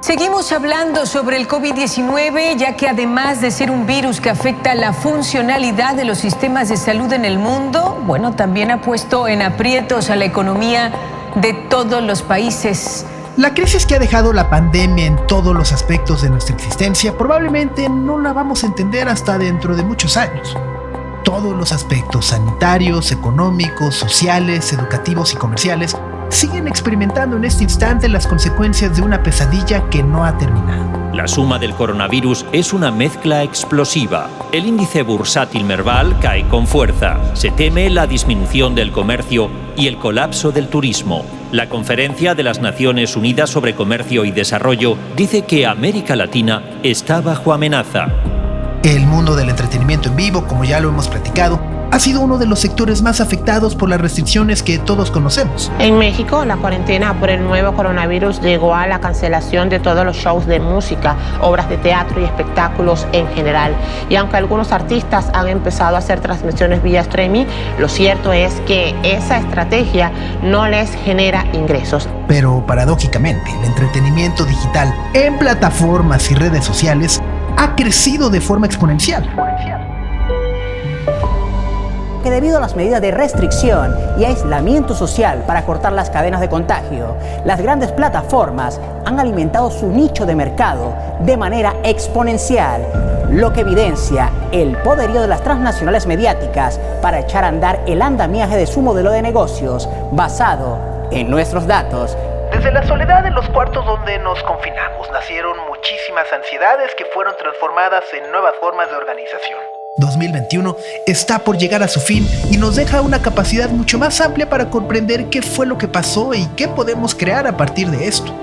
Seguimos hablando sobre el COVID-19, ya que además de ser un virus que afecta la funcionalidad de los sistemas de salud en el mundo, bueno, también ha puesto en aprietos a la economía de todos los países. La crisis que ha dejado la pandemia en todos los aspectos de nuestra existencia probablemente no la vamos a entender hasta dentro de muchos años. Todos los aspectos sanitarios, económicos, sociales, educativos y comerciales siguen experimentando en este instante las consecuencias de una pesadilla que no ha terminado. La suma del coronavirus es una mezcla explosiva. El índice bursátil Merval cae con fuerza. Se teme la disminución del comercio y el colapso del turismo. La Conferencia de las Naciones Unidas sobre Comercio y Desarrollo dice que América Latina está bajo amenaza. El mundo del entretenimiento en vivo, como ya lo hemos platicado, ha sido uno de los sectores más afectados por las restricciones que todos conocemos. En México, la cuarentena por el nuevo coronavirus llegó a la cancelación de todos los shows de música, obras de teatro y espectáculos en general. Y aunque algunos artistas han empezado a hacer transmisiones vía streaming, lo cierto es que esa estrategia no les genera ingresos. Pero paradójicamente, el entretenimiento digital en plataformas y redes sociales ha crecido de forma exponencial debido a las medidas de restricción y aislamiento social para cortar las cadenas de contagio, las grandes plataformas han alimentado su nicho de mercado de manera exponencial, lo que evidencia el poderío de las transnacionales mediáticas para echar a andar el andamiaje de su modelo de negocios basado en nuestros datos. Desde la soledad de los cuartos donde nos confinamos nacieron muchísimas ansiedades que fueron transformadas en nuevas formas de organización. 2021 está por llegar a su fin y nos deja una capacidad mucho más amplia para comprender qué fue lo que pasó y qué podemos crear a partir de esto.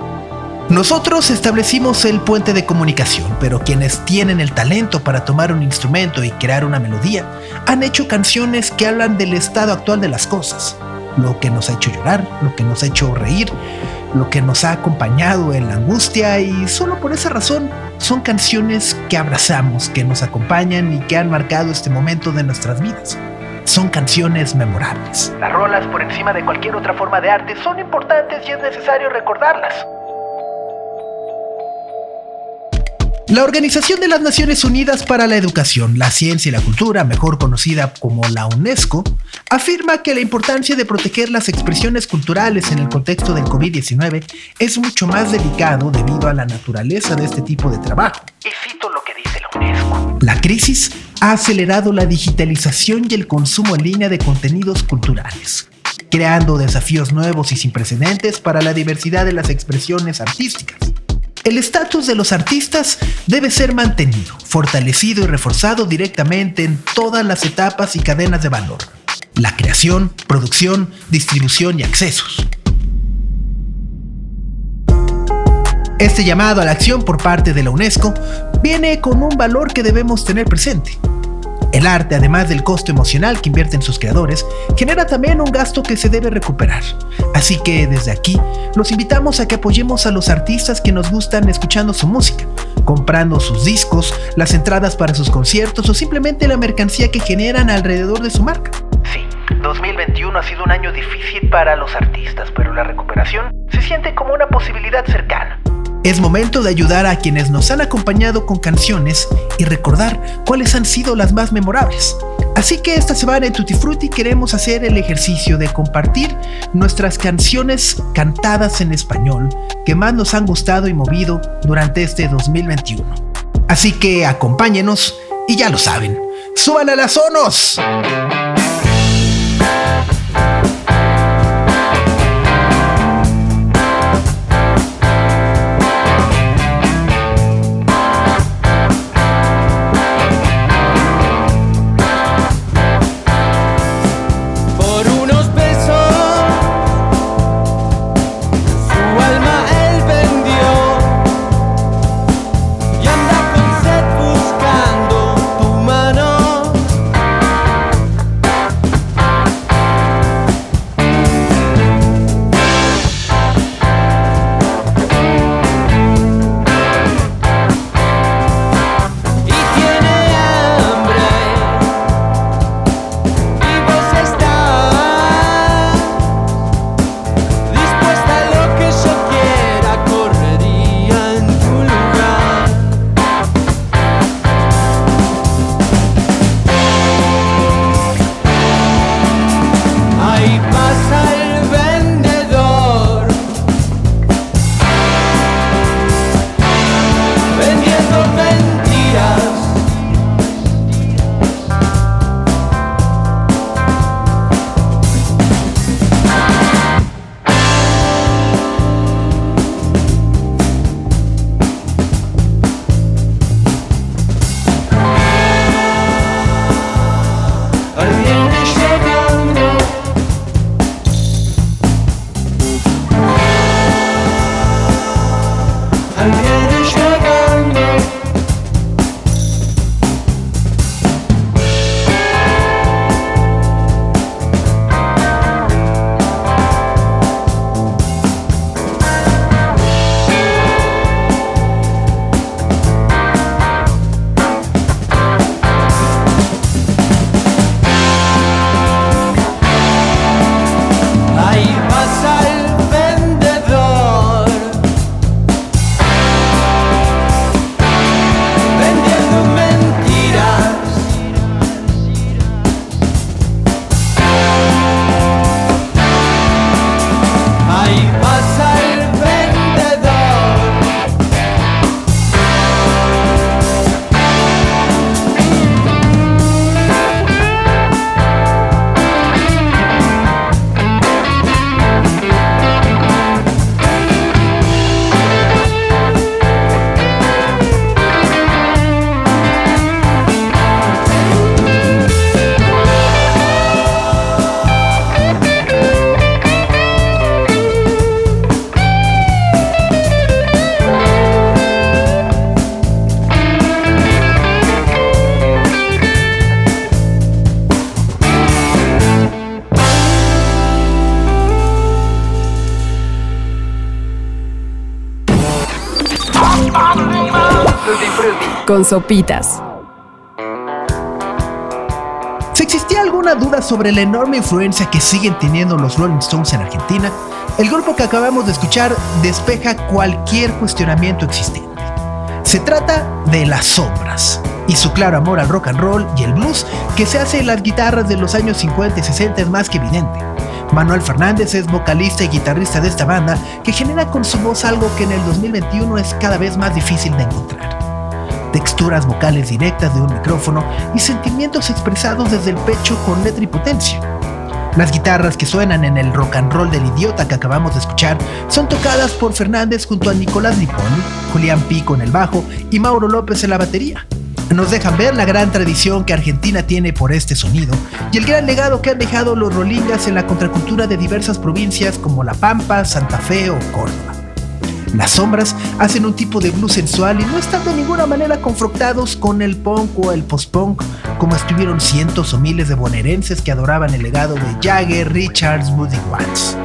Nosotros establecimos el puente de comunicación, pero quienes tienen el talento para tomar un instrumento y crear una melodía han hecho canciones que hablan del estado actual de las cosas, lo que nos ha hecho llorar, lo que nos ha hecho reír, lo que nos ha acompañado en la angustia y solo por esa razón son canciones que abrazamos, que nos acompañan y que han marcado este momento de nuestras vidas. Son canciones memorables. Las rolas por encima de cualquier otra forma de arte son importantes y es necesario recordarlas. La Organización de las Naciones Unidas para la Educación, la Ciencia y la Cultura, mejor conocida como la UNESCO, afirma que la importancia de proteger las expresiones culturales en el contexto del COVID-19 es mucho más delicado debido a la naturaleza de este tipo de trabajo. Y cito lo que dice la UNESCO. La crisis ha acelerado la digitalización y el consumo en línea de contenidos culturales, creando desafíos nuevos y sin precedentes para la diversidad de las expresiones artísticas. El estatus de los artistas debe ser mantenido, fortalecido y reforzado directamente en todas las etapas y cadenas de valor. La creación, producción, distribución y accesos. Este llamado a la acción por parte de la UNESCO viene con un valor que debemos tener presente. El arte, además del costo emocional que invierten sus creadores, genera también un gasto que se debe recuperar. Así que desde aquí los invitamos a que apoyemos a los artistas que nos gustan escuchando su música, comprando sus discos, las entradas para sus conciertos o simplemente la mercancía que generan alrededor de su marca. Sí, 2021 ha sido un año difícil para los artistas, pero la recuperación se siente como una posibilidad cercana. Es momento de ayudar a quienes nos han acompañado con canciones y recordar cuáles han sido las más memorables. Así que esta semana en Tutti Frutti queremos hacer el ejercicio de compartir nuestras canciones cantadas en español que más nos han gustado y movido durante este 2021. Así que acompáñenos y ya lo saben, ¡suban a las zonos! Sopitas. Si existía alguna duda sobre la enorme influencia que siguen teniendo los Rolling Stones en Argentina, el grupo que acabamos de escuchar despeja cualquier cuestionamiento existente. Se trata de Las Sombras y su claro amor al rock and roll y el blues que se hace en las guitarras de los años 50 y 60 es más que evidente. Manuel Fernández es vocalista y guitarrista de esta banda que genera con su voz algo que en el 2021 es cada vez más difícil de encontrar. Texturas vocales directas de un micrófono y sentimientos expresados desde el pecho con letra y potencia. Las guitarras que suenan en el rock and roll del idiota que acabamos de escuchar son tocadas por Fernández junto a Nicolás Liponi, Julián Pico en el bajo y Mauro López en la batería. Nos dejan ver la gran tradición que Argentina tiene por este sonido y el gran legado que han dejado los rolingas en la contracultura de diversas provincias como La Pampa, Santa Fe o Córdoba. Las sombras hacen un tipo de blues sensual y no están de ninguna manera confrontados con el punk o el post-punk, como estuvieron cientos o miles de bonaerenses que adoraban el legado de Jagger, Richards, Woody Watts.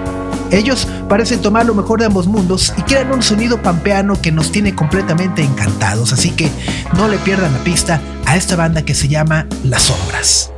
Ellos parecen tomar lo mejor de ambos mundos y crean un sonido pampeano que nos tiene completamente encantados, así que no le pierdan la pista a esta banda que se llama Las Sombras.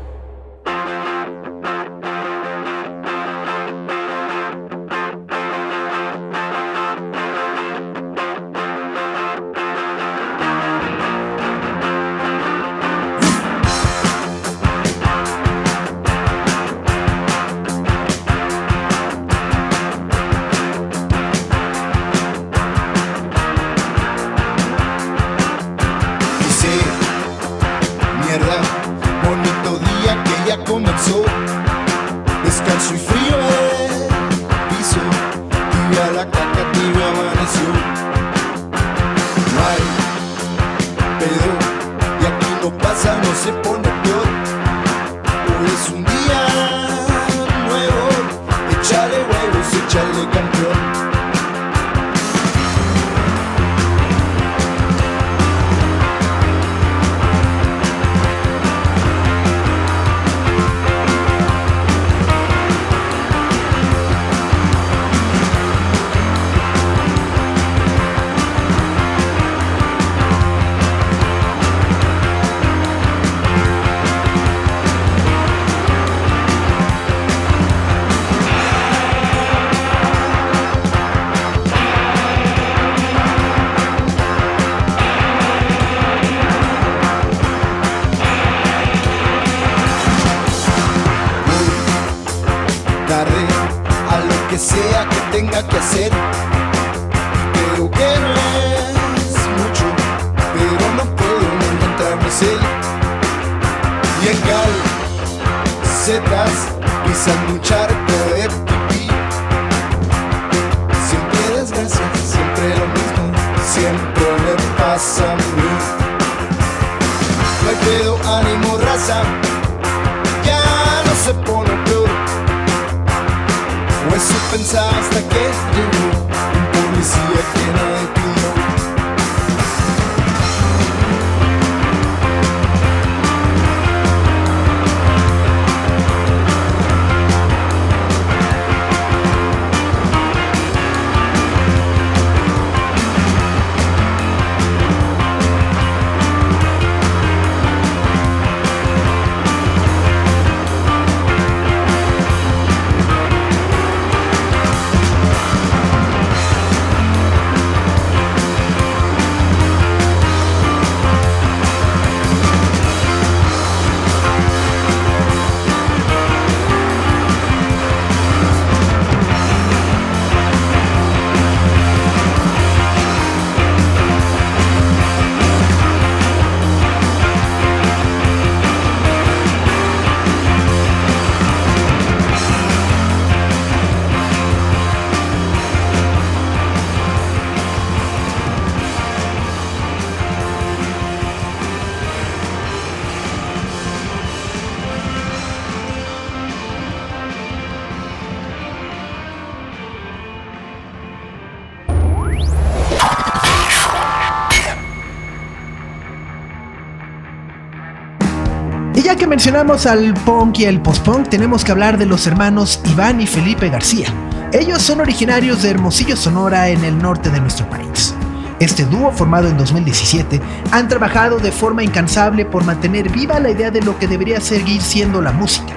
Mencionamos al punk y el post-punk, tenemos que hablar de los hermanos Iván y Felipe García. Ellos son originarios de Hermosillo, Sonora, en el norte de nuestro país. Este dúo, formado en 2017, han trabajado de forma incansable por mantener viva la idea de lo que debería seguir siendo la música,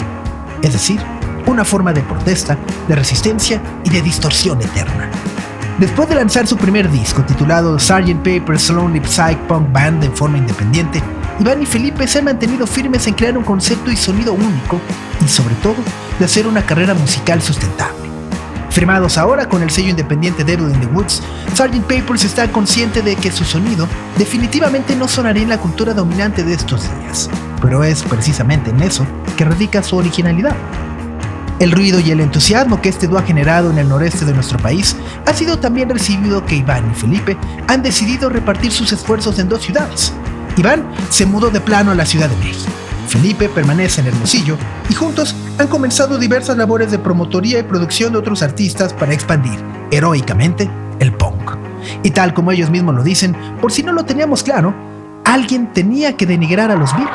es decir, una forma de protesta, de resistencia y de distorsión eterna. Después de lanzar su primer disco titulado Sgt. Pepper's Lonely Psych Punk Band en forma independiente, Iván y Felipe se han mantenido firmes en crear un concepto y sonido único y sobre todo de hacer una carrera musical sustentable. Firmados ahora con el sello independiente Devil in the Woods, Sgt. Papers está consciente de que su sonido definitivamente no sonaría en la cultura dominante de estos días, pero es precisamente en eso que radica su originalidad. El ruido y el entusiasmo que este dúo ha generado en el noreste de nuestro país ha sido también recibido que Iván y Felipe han decidido repartir sus esfuerzos en dos ciudades. Iván se mudó de plano a la Ciudad de México. Felipe permanece en Hermosillo y juntos han comenzado diversas labores de promotoría y producción de otros artistas para expandir heroicamente el punk. Y tal como ellos mismos lo dicen, por si no lo teníamos claro, alguien tenía que denigrar a los virus.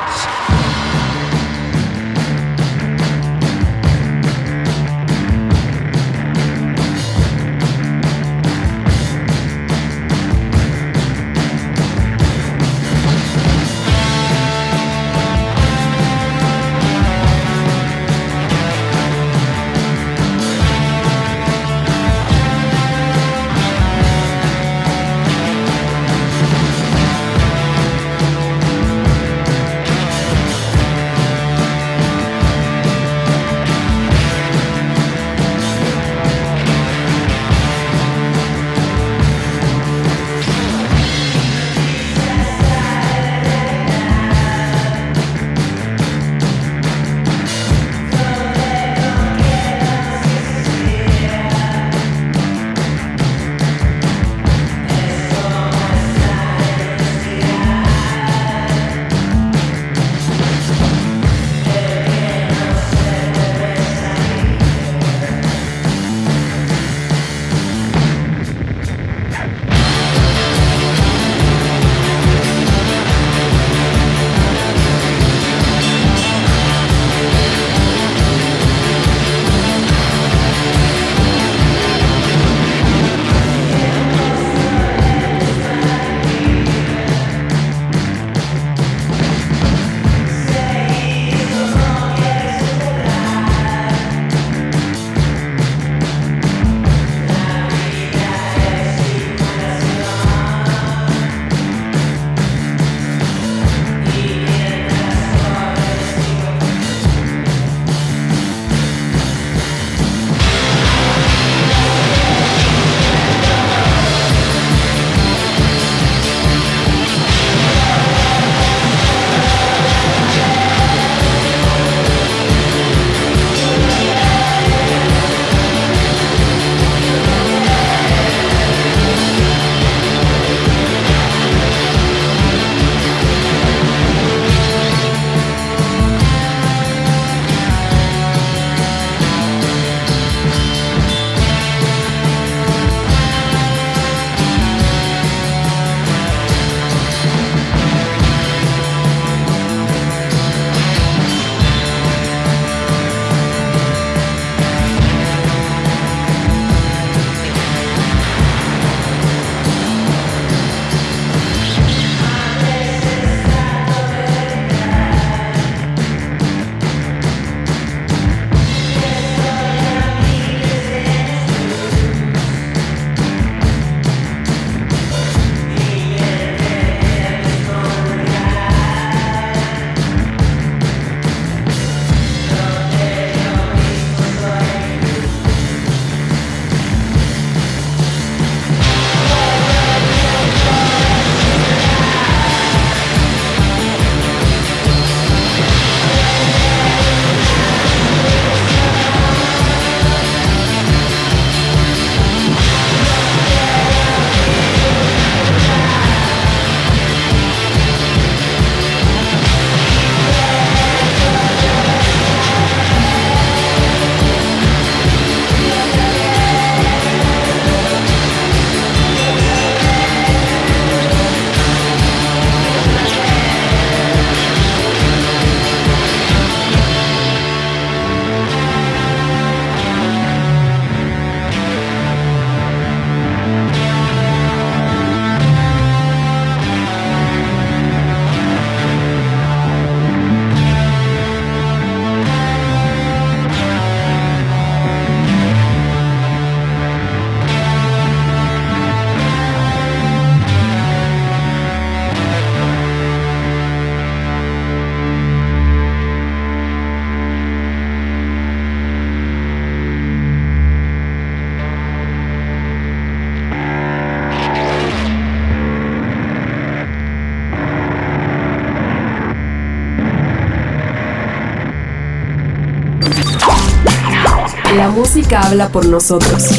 Música habla por nosotros.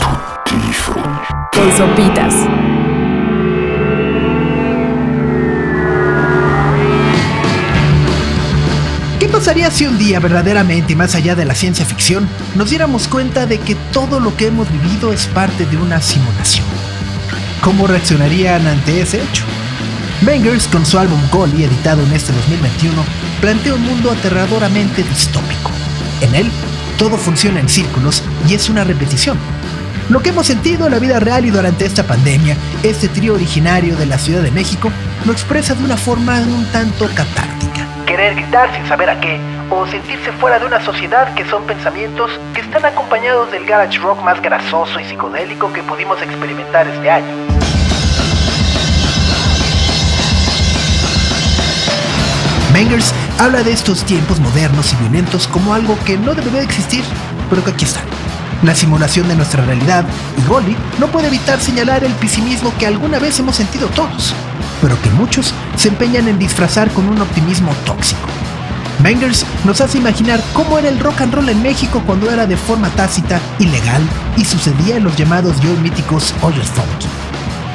Con sopitas. ¿Qué pasaría si un día verdaderamente más allá de la ciencia ficción nos diéramos cuenta de que todo lo que hemos vivido es parte de una simulación? ¿Cómo reaccionarían ante ese hecho? Bangers, con su álbum Goli, editado en este 2021, plantea un mundo aterradoramente distópico. En él, todo funciona en círculos y es una repetición. Lo que hemos sentido en la vida real y durante esta pandemia, este trío originario de la Ciudad de México lo expresa de una forma un tanto catártica. Querer gritar sin saber a qué, o sentirse fuera de una sociedad que son pensamientos que están acompañados del garage rock más grasoso y psicodélico que pudimos experimentar este año. Bangers habla de estos tiempos modernos y violentos como algo que no debería existir, pero que aquí está. La simulación de nuestra realidad y Goli no puede evitar señalar el pesimismo que alguna vez hemos sentido todos, pero que muchos se empeñan en disfrazar con un optimismo tóxico. Bangers nos hace imaginar cómo era el rock and roll en México cuando era de forma tácita, ilegal y sucedía en los llamados y hoy míticos hoyos funky.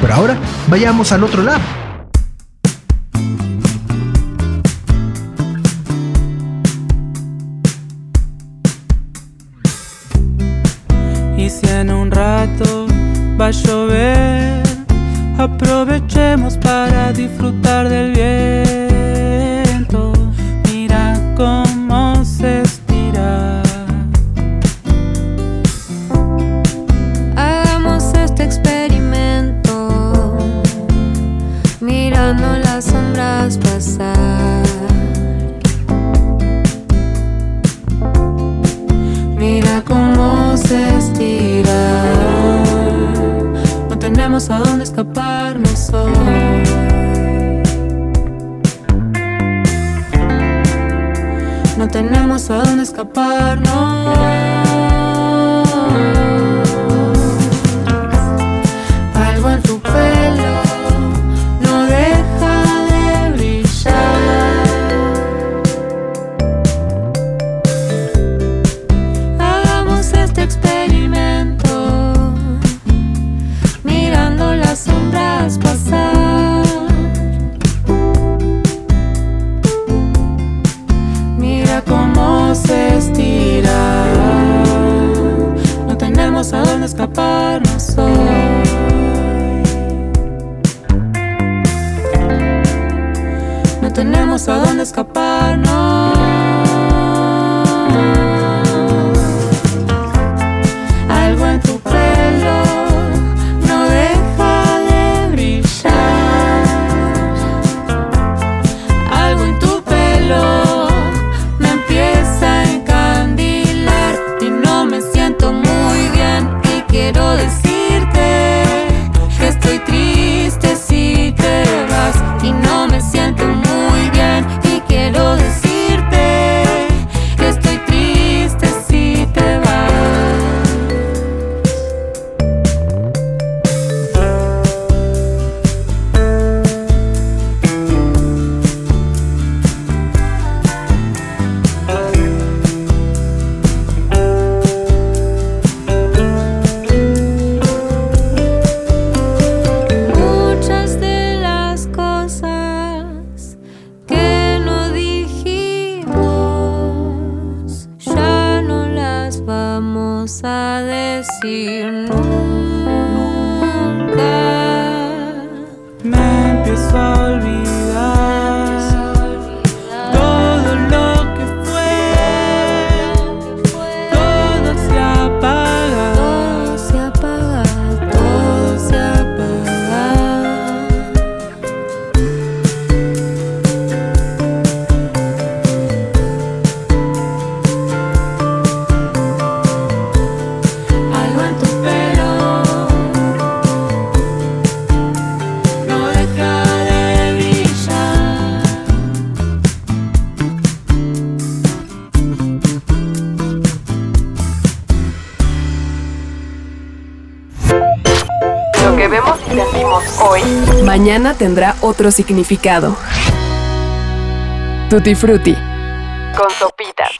Pero ahora vayamos al otro lado no nunca. Tendrá otro significado. Tutti Frutti. Con sopitas.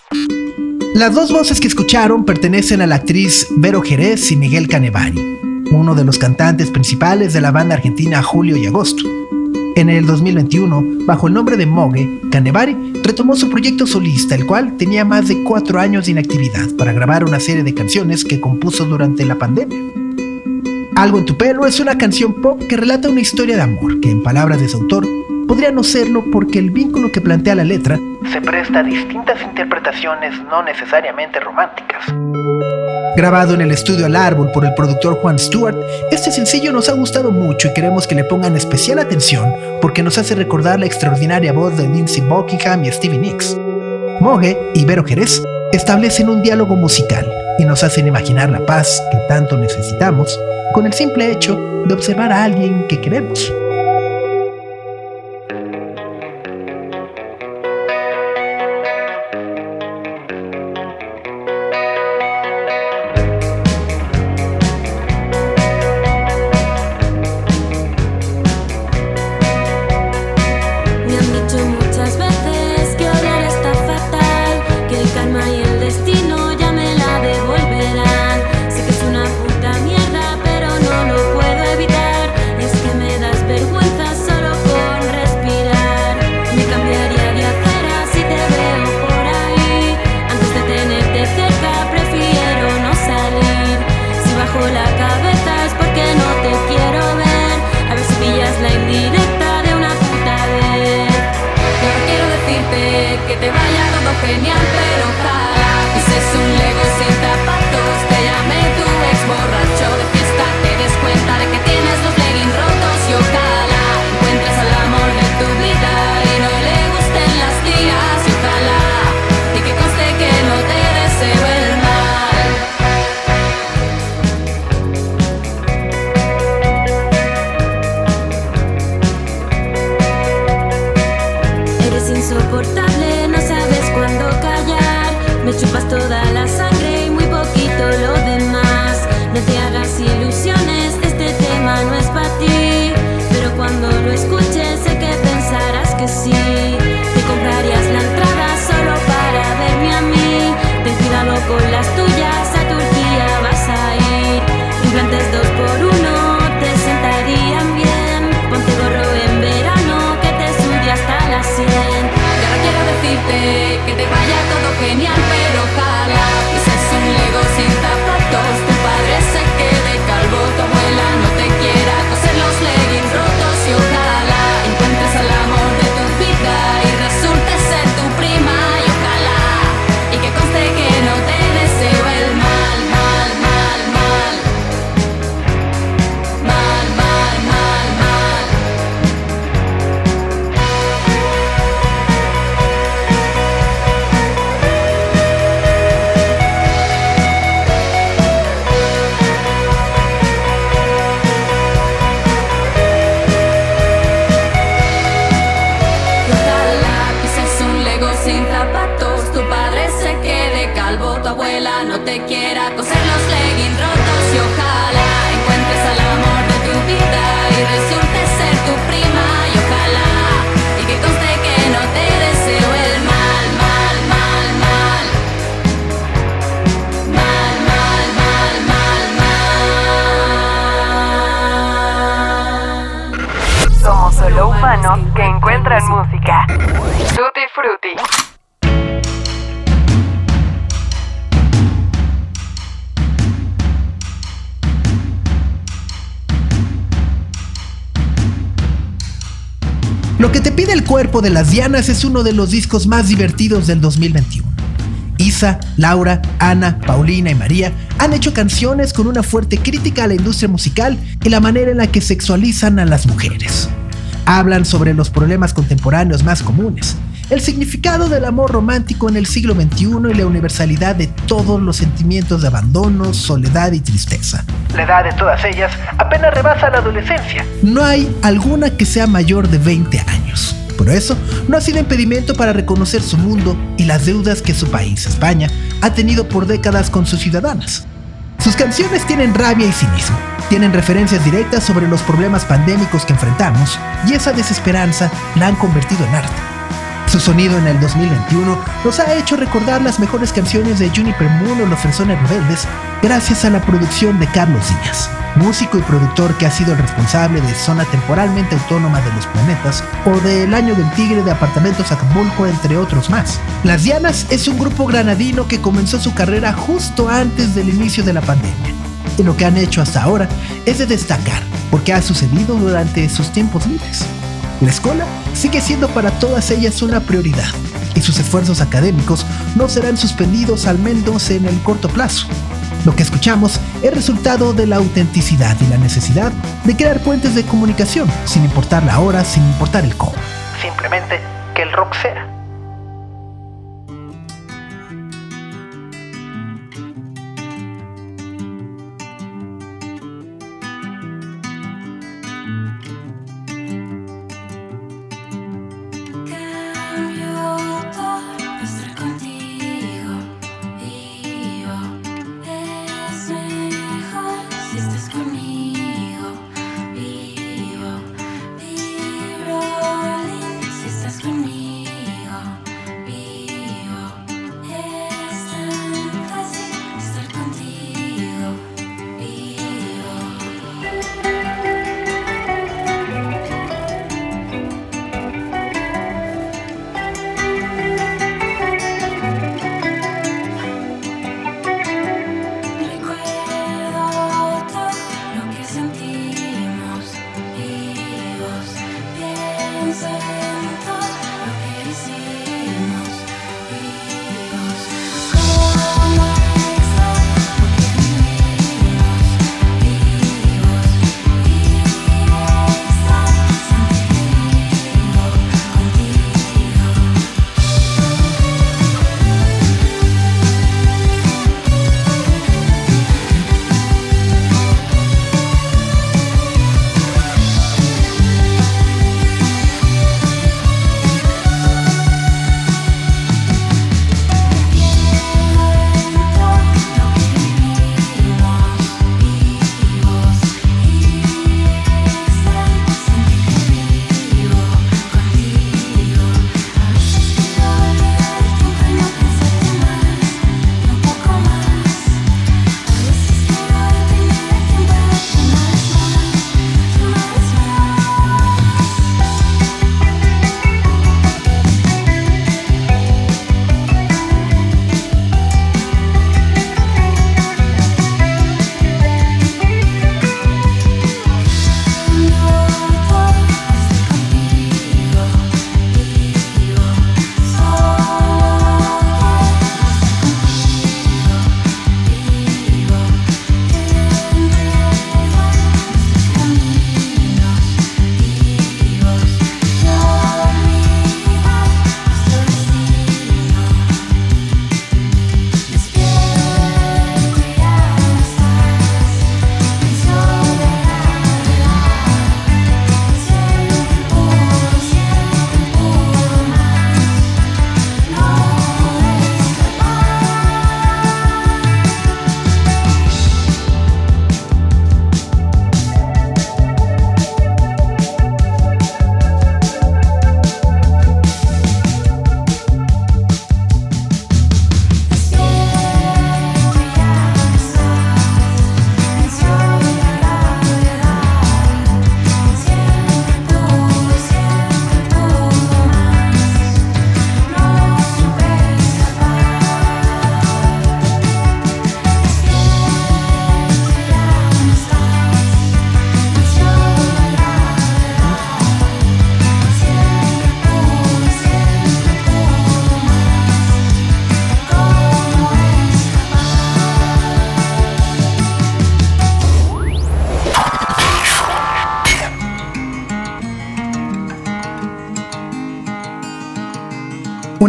Las dos voces que escucharon pertenecen a la actriz Vero Jerez y Miguel Canevari, uno de los cantantes principales de la banda argentina Julio y Agosto. En el 2021, bajo el nombre de Mogue, Canevari retomó su proyecto solista, el cual tenía más de cuatro años de inactividad para grabar una serie de canciones que compuso durante la pandemia. Algo en tu pelo es una canción pop que relata una historia de amor que, en palabras de su autor, podría no serlo porque el vínculo que plantea la letra se presta a distintas interpretaciones no necesariamente románticas. Grabado en el estudio Al Árbol por el productor Juan Stewart, este sencillo nos ha gustado mucho y queremos que le pongan especial atención porque nos hace recordar la extraordinaria voz de Lindsey Buckingham y Stevie Nicks. Mogue y Vero Jerez establecen un diálogo musical y nos hacen imaginar la paz que tanto necesitamos con el simple hecho de observar a alguien que queremos. Los leggings rotos y ojalá encuentres al amor de tu vida y resulte ser tu prima y ojalá y que conste que no te deseo el mal, mal, mal, mal, mal, mal, mal, mal, mal. Somos solo humanos que encuentran música. Cuerpo de las Dianas es uno de los discos más divertidos del 2021. Isa, Laura, Ana, Paulina y María han hecho canciones con una fuerte crítica a la industria musical y la manera en la que sexualizan a las mujeres. Hablan sobre los problemas contemporáneos más comunes, el significado del amor romántico en el siglo XXI y la universalidad de todos los sentimientos de abandono, soledad y tristeza. La edad de todas ellas apenas rebasa la adolescencia. No hay alguna que sea mayor de 20 años. Pero eso no ha sido impedimento para reconocer su mundo y las deudas que su país, España, ha tenido por décadas con sus ciudadanas. Sus canciones tienen rabia y cinismo, tienen referencias directas sobre los problemas pandémicos que enfrentamos y esa desesperanza la han convertido en arte. Su sonido en el 2021 nos ha hecho recordar las mejores canciones de Juniper Moon o Los Fresones Rebeldes gracias a la producción de Carlos Díaz, músico y productor que ha sido el responsable de Zona Temporalmente Autónoma de los Planetas o de El Año del Tigre de Apartamentos Acapulco, entre otros más. Las Dianas es un grupo granadino que comenzó su carrera justo antes del inicio de la pandemia. Y lo que han hecho hasta ahora es de destacar, porque ha sucedido durante sus tiempos libres. La escuela sigue siendo para todas ellas una prioridad y sus esfuerzos académicos no serán suspendidos al menos en el corto plazo. Lo que escuchamos es resultado de la autenticidad y la necesidad de crear puentes de comunicación, sin importar la hora, sin importar el cómo. Simplemente que el rock sea.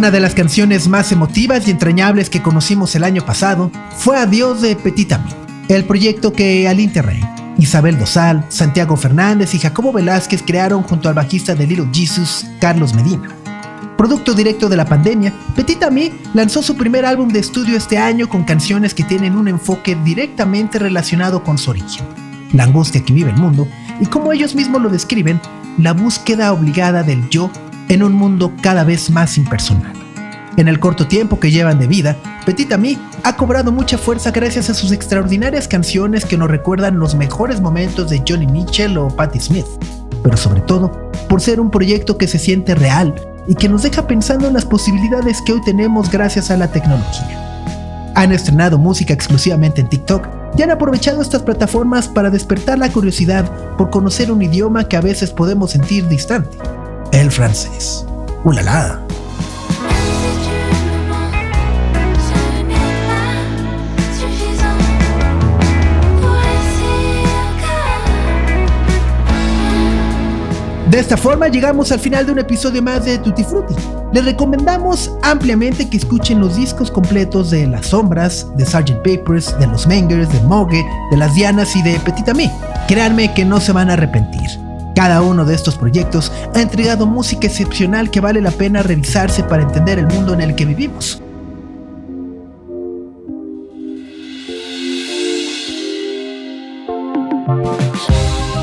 Una de las canciones más emotivas y entrañables que conocimos el año pasado fue Adiós de Petit Ami, el proyecto que Aline Terrey, Isabel Dosal, Santiago Fernández y Jacobo Velázquez crearon junto al bajista de Little Jesus, Carlos Medina. Producto directo de la pandemia, Petit Ami lanzó su primer álbum de estudio este año con canciones que tienen un enfoque directamente relacionado con su origen, la angustia que vive el mundo y como ellos mismos lo describen, la búsqueda obligada del yo en un mundo cada vez más impersonal. En el corto tiempo que llevan de vida, Petit Ami ha cobrado mucha fuerza gracias a sus extraordinarias canciones que nos recuerdan los mejores momentos de Johnny Mitchell o Patti Smith, pero sobre todo por ser un proyecto que se siente real y que nos deja pensando en las posibilidades que hoy tenemos gracias a la tecnología. Han estrenado música exclusivamente en TikTok y han aprovechado estas plataformas para despertar la curiosidad por conocer un idioma que a veces podemos sentir distante, el francés. ¡Ulala! De esta forma llegamos al final de un episodio más de Tutti Frutti. Les recomendamos ampliamente que escuchen los discos completos de Las Sombras, de Sgt. Papers, de Los Mengers, de Mogue, de Las Dianas y de Petit Ami. Créanme que no se van a arrepentir. Cada uno de estos proyectos ha entregado música excepcional que vale la pena revisarse para entender el mundo en el que vivimos.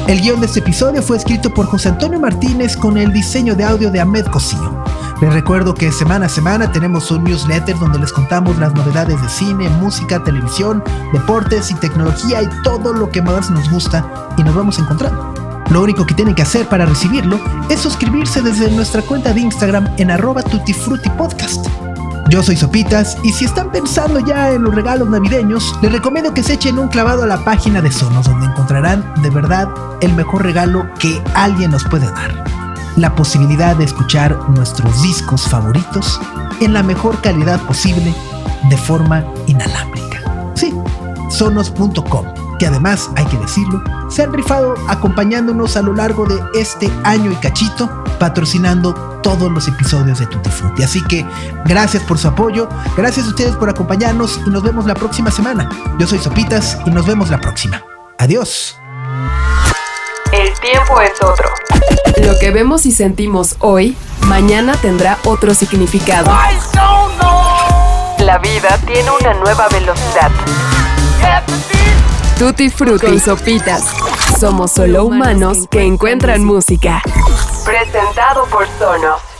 El guion de este episodio fue escrito por José Antonio Martínez con el diseño de audio de Ahmed Cosío. Les recuerdo que semana a semana tenemos un newsletter donde les contamos las novedades de cine, música, televisión, deportes y tecnología y todo lo que más nos gusta y nos vamos encontrando. Lo único que tienen que hacer para recibirlo es suscribirse desde nuestra cuenta de Instagram en arroba tutifrutipodcast. Yo soy Sopitas y si están pensando ya en los regalos navideños, les recomiendo que se echen un clavado a la página de Sonos donde encontrarán de verdad el mejor regalo que alguien nos puede dar. La posibilidad de escuchar nuestros discos favoritos en la mejor calidad posible de forma inalámbrica. Sí, sonos.com, que además, hay que decirlo, se han rifado acompañándonos a lo largo de este año y cachito, patrocinando todos los episodios de Tutti Frutti. Así que gracias por su apoyo, gracias a ustedes por acompañarnos y nos vemos la próxima semana. Yo soy Sopitas y nos vemos la próxima. Adiós. El tiempo es otro. Lo que vemos y sentimos hoy, mañana tendrá otro significado. La vida tiene una nueva velocidad. Tutti Frutti y Sopitas. Somos solo humanos que encuentran música. Presentado por Sonos.